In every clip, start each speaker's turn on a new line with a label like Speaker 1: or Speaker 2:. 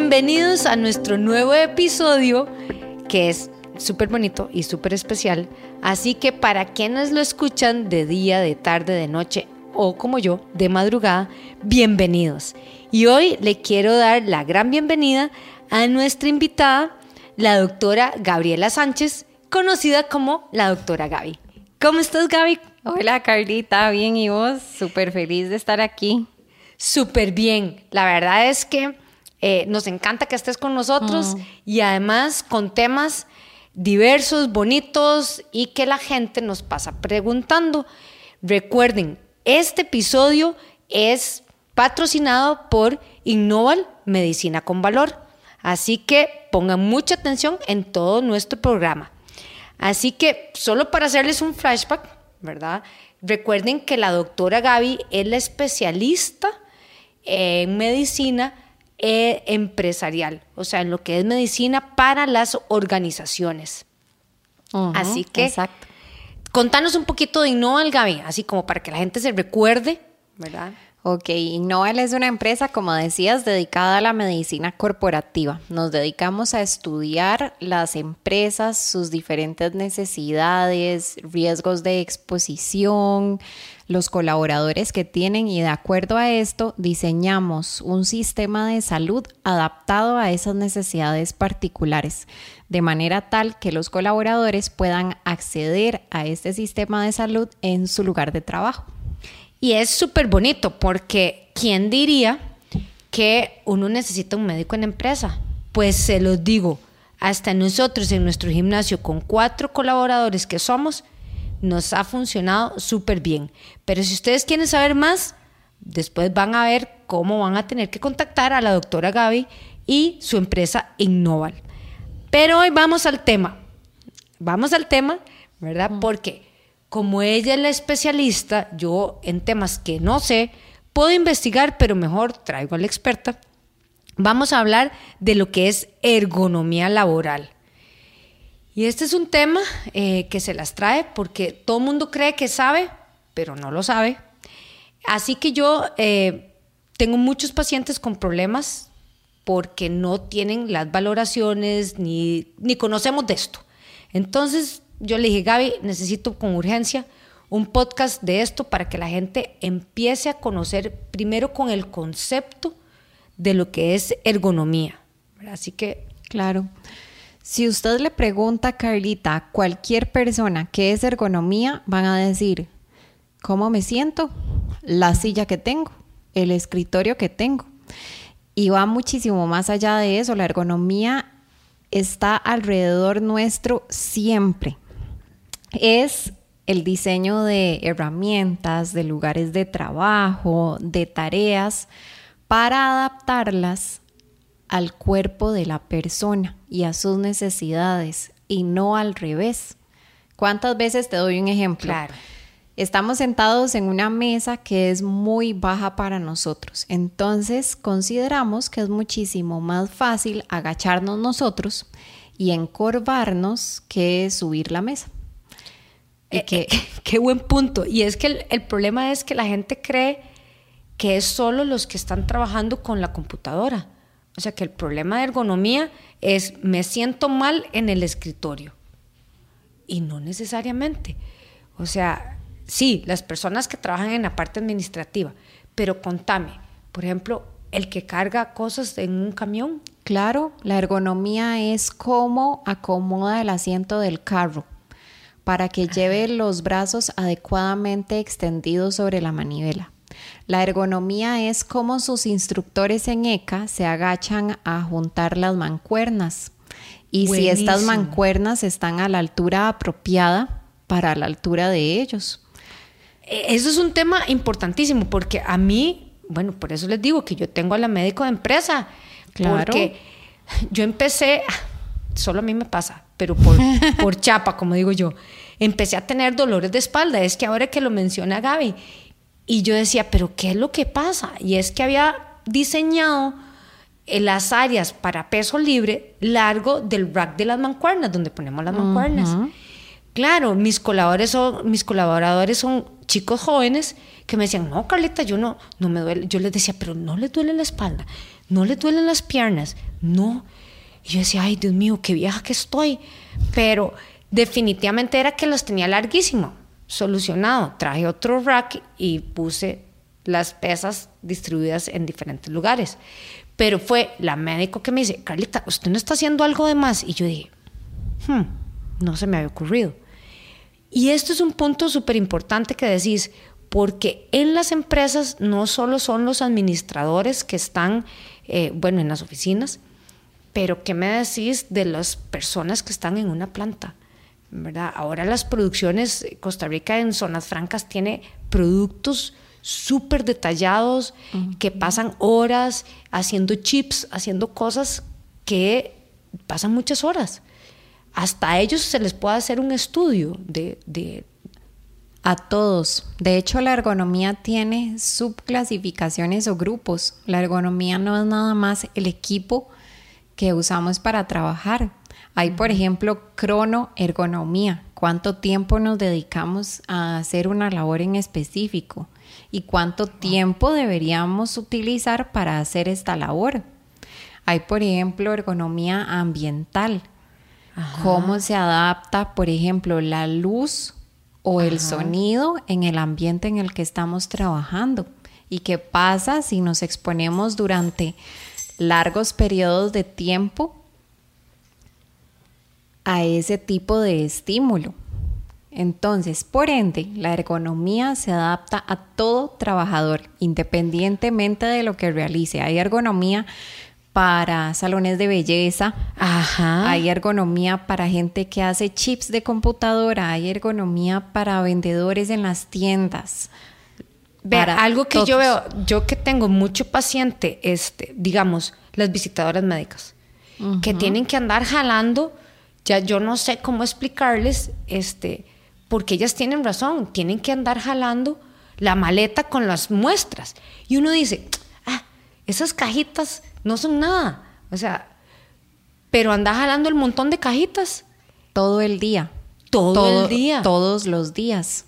Speaker 1: Bienvenidos a nuestro nuevo episodio que es súper bonito y súper especial. Así que para quienes lo escuchan de día, de tarde, de noche o como yo, de madrugada, bienvenidos. Y hoy le quiero dar la gran bienvenida a nuestra invitada, la doctora Gabriela Sánchez, conocida como la doctora Gaby. ¿Cómo estás, Gaby?
Speaker 2: Hola, Carlita, bien, ¿y vos? Súper feliz de estar aquí.
Speaker 1: Súper bien. La verdad es que eh, nos encanta que estés con nosotros mm. y además con temas diversos, bonitos y que la gente nos pasa preguntando. Recuerden, este episodio es patrocinado por Innoval Medicina con Valor. Así que pongan mucha atención en todo nuestro programa. Así que solo para hacerles un flashback, ¿verdad? Recuerden que la doctora Gaby es la especialista en medicina empresarial, o sea, en lo que es medicina para las organizaciones. así que, exacto. contanos un poquito de Innoval, Gaby, así como para que la gente se recuerde, ¿verdad?
Speaker 2: Ok, Innoval es una empresa, como decías, dedicada a la medicina corporativa. Nos dedicamos a estudiar las empresas, sus diferentes necesidades, riesgos de exposición, los colaboradores que tienen y de acuerdo a esto diseñamos un sistema de salud adaptado a esas necesidades particulares, de manera tal que los colaboradores puedan acceder a este sistema de salud en su lugar de trabajo.
Speaker 1: Y es súper bonito porque ¿quién diría que uno necesita un médico en empresa? Pues se los digo, hasta nosotros en nuestro gimnasio con cuatro colaboradores que somos, nos ha funcionado súper bien. Pero si ustedes quieren saber más, después van a ver cómo van a tener que contactar a la doctora Gaby y su empresa Innoval. Pero hoy vamos al tema. Vamos al tema, ¿verdad? Porque como ella es la especialista, yo en temas que no sé, puedo investigar, pero mejor traigo a la experta. Vamos a hablar de lo que es ergonomía laboral. Y este es un tema eh, que se las trae porque todo el mundo cree que sabe, pero no lo sabe. Así que yo eh, tengo muchos pacientes con problemas porque no tienen las valoraciones ni, ni conocemos de esto. Entonces yo le dije, Gaby, necesito con urgencia un podcast de esto para que la gente empiece a conocer primero con el concepto de lo que es ergonomía. Así que...
Speaker 2: Claro. Si usted le pregunta a Carlita, a cualquier persona qué es ergonomía, van a decir, ¿cómo me siento? La silla que tengo, el escritorio que tengo. Y va muchísimo más allá de eso. La ergonomía está alrededor nuestro siempre es el diseño de herramientas, de lugares de trabajo, de tareas, para adaptarlas al cuerpo de la persona y a sus necesidades y no al revés. ¿Cuántas veces te doy un ejemplo? Estamos sentados en una mesa que es muy baja para nosotros. Entonces consideramos que es muchísimo más fácil agacharnos nosotros y encorvarnos que subir la mesa.
Speaker 1: Eh, qué, buen punto. Y es que el, problema es que la gente cree que es solo los que están trabajando con la computadora. O sea que el problema de ergonomía es me siento mal en el escritorio. Y no necesariamente. O sea, sí, las personas que trabajan en la parte administrativa, pero contame, por ejemplo, el que carga cosas en un camión.
Speaker 2: Claro, la ergonomía es cómo acomoda el asiento del carro para que lleve los brazos adecuadamente extendidos sobre la manivela. La ergonomía es como sus instructores en ECA se agachan a juntar las mancuernas y si estas mancuernas están a la altura apropiada para la altura de ellos.
Speaker 1: E, eso es un tema importantísimo porque a mí, bueno, por eso les digo que yo tengo a la médico de empresa. Claro. Porque yo empecé, solo a mí me pasa, pero por, por chapa, como digo yo, empecé a tener dolores de espalda. Es que ahora que lo menciona Gaby, y yo decía, pero ¿qué es lo que pasa? Y es que había diseñado eh, las áreas para peso libre largo del rack de las mancuernas, donde ponemos las mancuernas. Claro, mis colaboradores son, mis colaboradores son chicos jóvenes que me decían, no, Carlita, yo no, no me duele. Yo les decía, pero no le duele la espalda, no le duelen las piernas, no. Y yo decía, ay, Dios mío, qué vieja que estoy. Pero definitivamente era que los tenía larguísimo, solucionado. Traje otro rack y puse las pesas distribuidas en diferentes lugares. Pero fue la médico que me dice, Carlita, usted no está haciendo algo de más. Y yo dije, hmm, no se me había ocurrido. Y esto es un punto súper importante que decís, porque en las empresas no solo son los administradores que están, eh, bueno, en las oficinas, pero ¿qué me decís de las personas que están en una planta? ¿Verdad? Ahora las producciones, Costa Rica en zonas francas tiene productos súper detallados que pasan horas haciendo chips, haciendo cosas que pasan muchas horas. Hasta a ellos se les puede hacer un estudio de, de
Speaker 2: a todos. De hecho, la ergonomía tiene subclasificaciones o grupos. La ergonomía no es nada más el equipo que usamos para trabajar. Hay, por ejemplo, cronoergonomía, cuánto tiempo nos dedicamos a hacer una labor en específico y cuánto tiempo deberíamos utilizar para hacer esta labor. Hay, por ejemplo, ergonomía ambiental, cómo se adapta, por ejemplo, la luz o el sonido en el ambiente en el que estamos trabajando y qué pasa si nos exponemos durante largos periodos de tiempo a ese tipo de estímulo. Entonces, por ende, la ergonomía se adapta a todo trabajador, independientemente de lo que realice. Hay ergonomía para salones de belleza, hay ergonomía para gente que hace chips de computadora, hay ergonomía para vendedores en las tiendas.
Speaker 1: Vea, algo que yo veo, yo que tengo mucho paciente, este, digamos, las visitadoras médicas, que tienen que andar jalando, ya yo no sé cómo explicarles, este, porque ellas tienen razón, tienen que andar jalando la maleta con las muestras. Y uno dice, ah, esas cajitas no son nada. O sea, pero anda jalando el montón de cajitas.
Speaker 2: Todo el día.
Speaker 1: Todo el día.
Speaker 2: Todos los días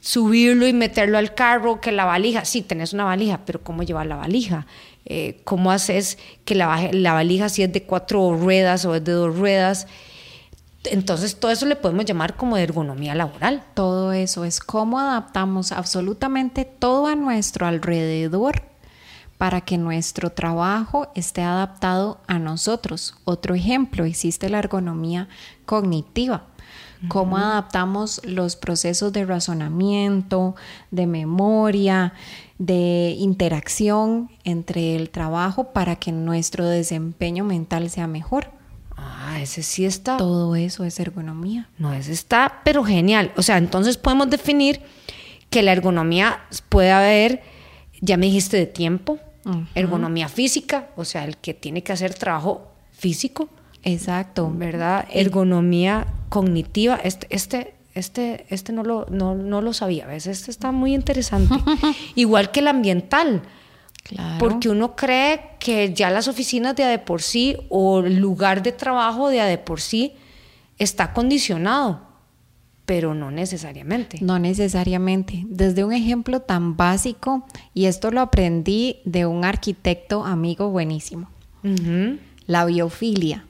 Speaker 1: subirlo y meterlo al carro, que la valija, sí, tenés una valija, pero ¿cómo llevar la valija? Eh, ¿Cómo haces que la, la valija si es de cuatro ruedas o es de dos ruedas? Entonces todo eso le podemos llamar como ergonomía laboral.
Speaker 2: Todo eso es cómo adaptamos absolutamente todo a nuestro alrededor para que nuestro trabajo esté adaptado a nosotros. Otro ejemplo, existe la ergonomía cognitiva cómo adaptamos los procesos de razonamiento, de memoria, de interacción entre el trabajo para que nuestro desempeño mental sea mejor.
Speaker 1: Ah, ese sí está.
Speaker 2: Todo eso es ergonomía.
Speaker 1: No, ese está, pero genial. O sea, entonces podemos definir que la ergonomía puede haber, ya me dijiste de tiempo, ergonomía física, o sea, el que tiene que hacer trabajo físico.
Speaker 2: Exacto.
Speaker 1: ¿Verdad? Ergonomía cognitiva. Este, este, este, este no, lo, no, no lo sabía. ¿ves? Este está muy interesante. Igual que el ambiental. Claro. Porque uno cree que ya las oficinas de a de por sí o el lugar de trabajo de a de por sí está condicionado, pero no necesariamente.
Speaker 2: No necesariamente. Desde un ejemplo tan básico, y esto lo aprendí de un arquitecto amigo buenísimo, la biofilia.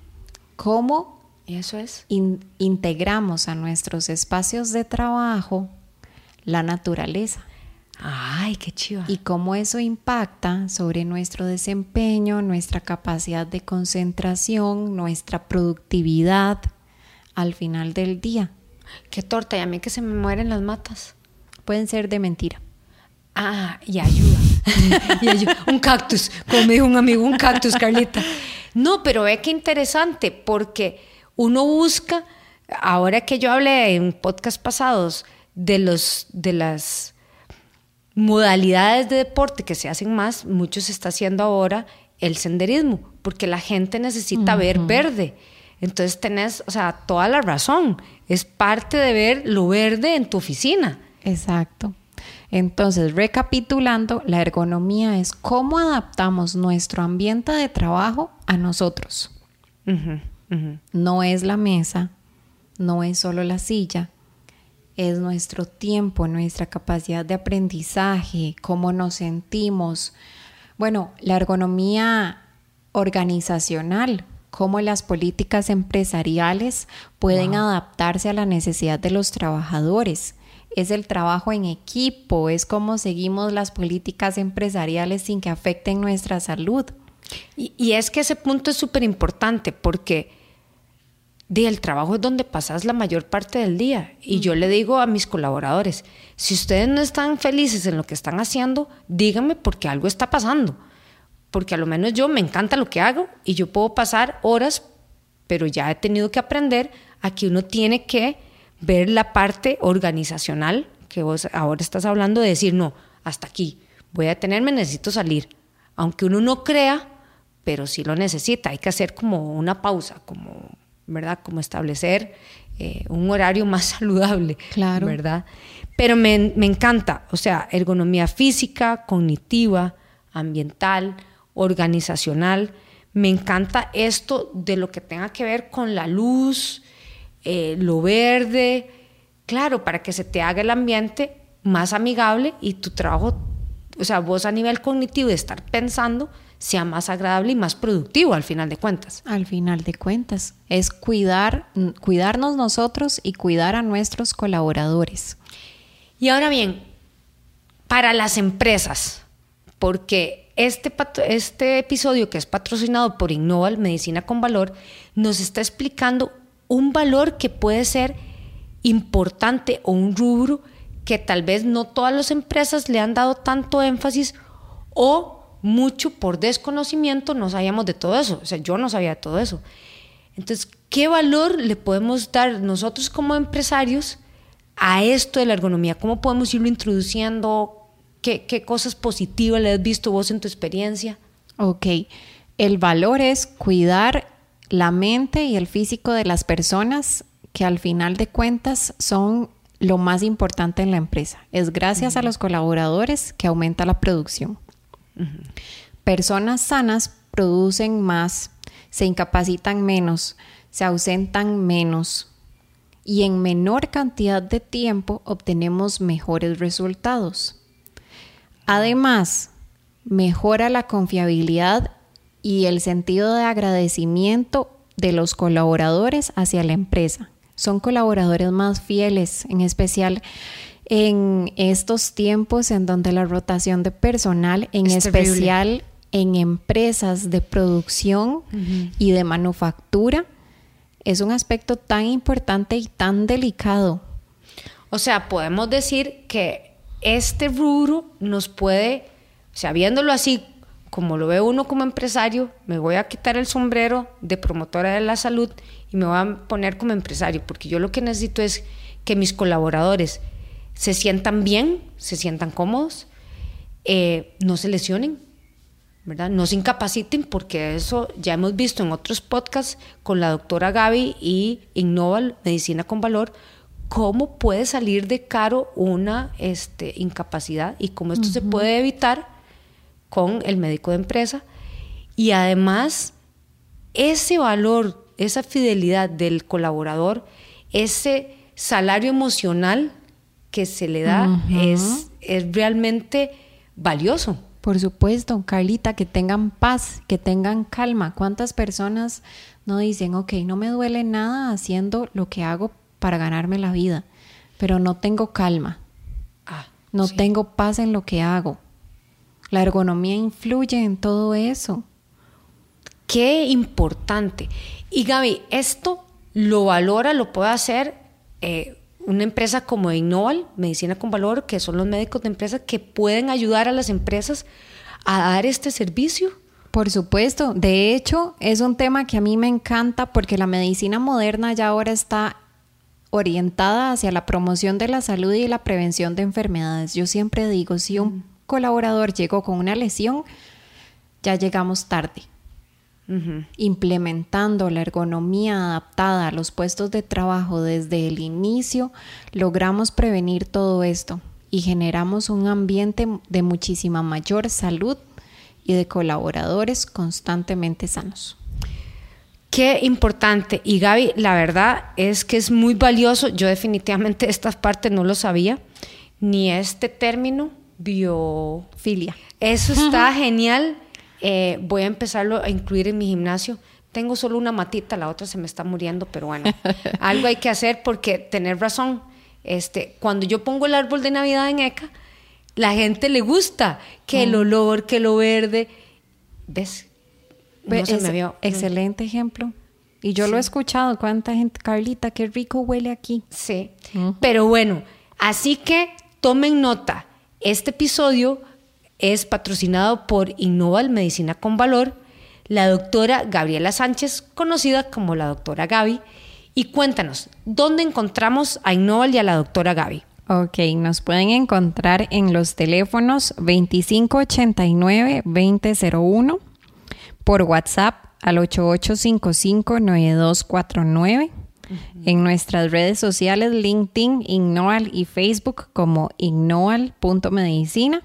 Speaker 2: ¿Cómo
Speaker 1: eso es.
Speaker 2: integramos a nuestros espacios de trabajo la naturaleza.
Speaker 1: Ay, qué chiva.
Speaker 2: Y cómo eso impacta sobre nuestro desempeño, nuestra capacidad de concentración, nuestra productividad al final del día.
Speaker 1: Qué torta, y a mí que se me mueren las matas.
Speaker 2: Pueden ser de mentira.
Speaker 1: Ah, y ayuda. y ayuda. Un cactus, como me dijo un amigo, un cactus, Carlita. No, pero ve qué interesante, porque uno busca, ahora que yo hablé en podcast pasados de, los, de las modalidades de deporte que se hacen más, mucho se está haciendo ahora el senderismo, porque la gente necesita ver verde. Entonces tenés, o sea, toda la razón. Es parte de ver lo verde en tu oficina.
Speaker 2: Exacto. Entonces, recapitulando, la ergonomía es cómo adaptamos nuestro ambiente de trabajo a nosotros. No es la mesa, no es solo la silla, es nuestro tiempo, nuestra capacidad de aprendizaje, cómo nos sentimos. Bueno, la ergonomía organizacional, cómo las políticas empresariales pueden adaptarse a la necesidad de los trabajadores. Es el trabajo en equipo, es cómo seguimos las políticas empresariales sin que afecten nuestra salud.
Speaker 1: Y, y es que ese punto es súper importante porque el trabajo es donde pasas la mayor parte del día. Y yo le digo a mis colaboradores, si ustedes no están felices en lo que están haciendo, díganme porque algo está pasando. Porque a lo menos yo me encanta lo que hago y yo puedo pasar horas, pero ya he tenido que aprender a que uno tiene que ver la parte organizacional, que vos ahora estás hablando de decir, no, hasta aquí, voy a detenerme, necesito salir. Aunque uno no crea, pero sí lo necesita, hay que hacer como una pausa, como ¿verdad? Como establecer eh, un horario más saludable,
Speaker 2: claro.
Speaker 1: ¿verdad? Pero me, me, encanta, o sea, ergonomía física, cognitiva, ambiental, organizacional. Me encanta esto de lo que tenga que ver con la luz, eh, lo verde, claro, para que se te haga el ambiente más amigable y tu trabajo, o sea, vos a nivel cognitivo de estar pensando, sea más agradable y más productivo al final de cuentas.
Speaker 2: Al final de cuentas, es cuidar, cuidarnos nosotros y cuidar a nuestros colaboradores.
Speaker 1: Y ahora bien, para las empresas, porque este, este episodio que es patrocinado por Innoval Medicina con Valor nos está explicando un valor que puede ser importante o un rubro que tal vez no todas las empresas le han dado tanto énfasis o mucho por desconocimiento no sabíamos de todo eso. O sea, yo no sabía de todo eso. Entonces, ¿qué valor le podemos dar nosotros como empresarios a esto de la ergonomía? ¿Cómo podemos irlo introduciendo? ¿Qué, qué cosas positivas le has visto vos en tu experiencia?
Speaker 2: Ok, el valor es cuidar la mente y el físico de las personas que al final de cuentas son lo más importante en la empresa. Es gracias a los colaboradores que aumenta la producción. Personas sanas producen más, se incapacitan menos, se ausentan menos y en menor cantidad de tiempo obtenemos mejores resultados. Además, mejora la confiabilidad y el sentido de agradecimiento de los colaboradores hacia la empresa. Son colaboradores más fieles, en especial en estos tiempos en donde la rotación de personal, en especial en empresas de producción y de manufactura, es un aspecto tan importante y tan delicado.
Speaker 1: O sea, podemos decir que este rubro nos puede, o sea, viéndolo así, como lo ve uno como empresario, me voy a quitar el sombrero de promotora de la salud y me voy a poner como empresario, porque yo lo que necesito es que mis colaboradores se sientan bien, se sientan cómodos, eh, no se lesionen, ¿verdad? No se incapaciten, porque eso ya hemos visto en otros podcasts con la doctora Gaby y Innoval Medicina con Valor, cómo puede salir de caro una este, incapacidad y cómo esto se puede evitar con el médico de empresa. Y además, ese valor, esa fidelidad del colaborador, ese salario emocional que se le da es, es realmente valioso.
Speaker 2: Por supuesto, Carlita, que tengan paz, que tengan calma. ¿Cuántas personas no dicen, ok, no me duele nada haciendo lo que hago para ganarme la vida, pero no tengo calma?
Speaker 1: Ah,
Speaker 2: no tengo paz en lo que hago. La ergonomía influye en todo eso.
Speaker 1: Qué importante. Y Gaby, esto lo valora, lo puede hacer eh, una empresa como Innoval, Medicina con Valor, que son los médicos de empresa que pueden ayudar a las empresas a dar este servicio?
Speaker 2: Por supuesto, de hecho es un tema que a mí me encanta porque la medicina moderna ya ahora está orientada hacia la promoción de la salud y la prevención de enfermedades. Yo siempre digo, si un colaborador llegó con una lesión, ya llegamos tarde implementando la ergonomía adaptada a los puestos de trabajo desde el inicio, logramos prevenir todo esto y generamos un ambiente de muchísima mayor salud y de colaboradores constantemente sanos.
Speaker 1: Qué importante. Y Gaby, la verdad es que es muy valioso. Yo definitivamente esta parte no lo sabía, ni este término biofilia. Eso está genial Eh, voy a empezarlo a incluir en mi gimnasio. Tengo solo una matita, la otra se me está muriendo, pero bueno, algo hay que hacer porque tener razón. Este, cuando yo pongo el árbol de Navidad en ECA, la gente le gusta que el olor, que lo verde. ¿Ves?
Speaker 2: No se me vio. Excelente ejemplo. Y yo lo he escuchado. ¿Cuánta gente, Carlita, qué rico huele aquí?
Speaker 1: Sí. Pero bueno, así que tomen nota. Este episodio es patrocinado por Innoval Medicina con Valor, la doctora Gabriela Sánchez, conocida como la doctora Gaby. Y cuéntanos, ¿dónde encontramos a Innoval y a la doctora Gaby?
Speaker 2: Ok, nos pueden encontrar en los teléfonos 2589-2001, por WhatsApp al 8855-9249, en nuestras redes sociales LinkedIn, Innoal y Facebook como innoal.medicina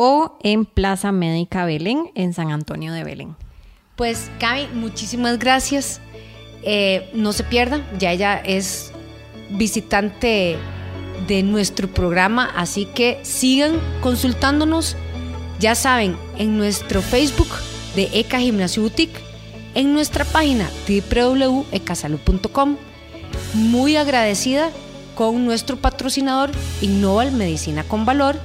Speaker 2: o en Plaza Médica Belén en San Antonio de Belén.
Speaker 1: Pues Gaby, muchísimas gracias. Eh, no se pierda, ya ella es visitante de nuestro programa, así que sigan consultándonos, ya saben, en nuestro Facebook de ECA Gimnasio Boutique, en nuestra página www.ecasalud.com. Muy agradecida con nuestro patrocinador Innoval Medicina con Valor,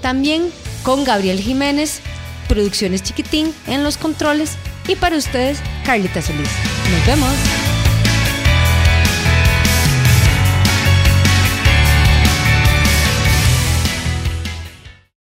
Speaker 1: también con Gabriel Jiménez, Producciones Chiquitín en los controles y para ustedes, Carlita Solís. Nos vemos.